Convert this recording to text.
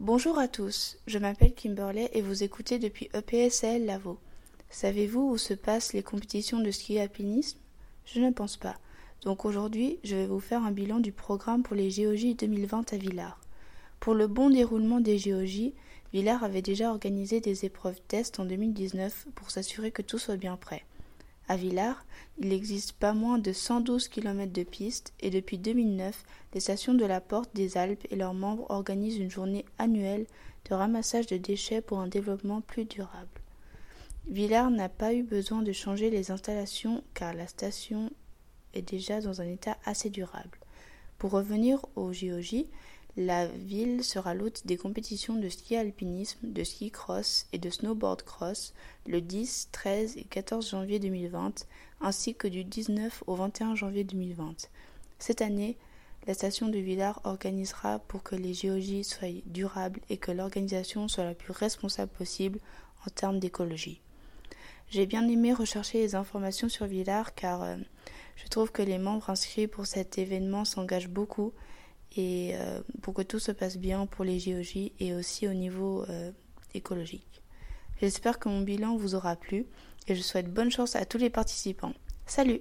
Bonjour à tous, je m'appelle Kimberley et vous écoutez depuis EPSL Lavo. Savez-vous où se passent les compétitions de ski alpinisme? Je ne pense pas. Donc aujourd'hui, je vais vous faire un bilan du programme pour les GOJ 2020 à Villars. Pour le bon déroulement des GOJ, Villars avait déjà organisé des épreuves test en 2019 pour s'assurer que tout soit bien prêt. À Villars, il existe pas moins de 112 km de pistes et depuis 2009, les stations de la Porte des Alpes et leurs membres organisent une journée annuelle de ramassage de déchets pour un développement plus durable. Villars n'a pas eu besoin de changer les installations car la station est déjà dans un état assez durable. Pour revenir au JOJ, la ville sera l'hôte des compétitions de ski alpinisme, de ski cross et de snowboard cross le 10, 13 et 14 janvier 2020, ainsi que du 19 au 21 janvier 2020. Cette année, la station de Villars organisera pour que les GOJ soient durables et que l'organisation soit la plus responsable possible en termes d'écologie. J'ai bien aimé rechercher les informations sur Villars car euh, je trouve que les membres inscrits pour cet événement s'engagent beaucoup et euh, pour que tout se passe bien pour les JOJ et aussi au niveau euh, écologique. J'espère que mon bilan vous aura plu et je souhaite bonne chance à tous les participants. Salut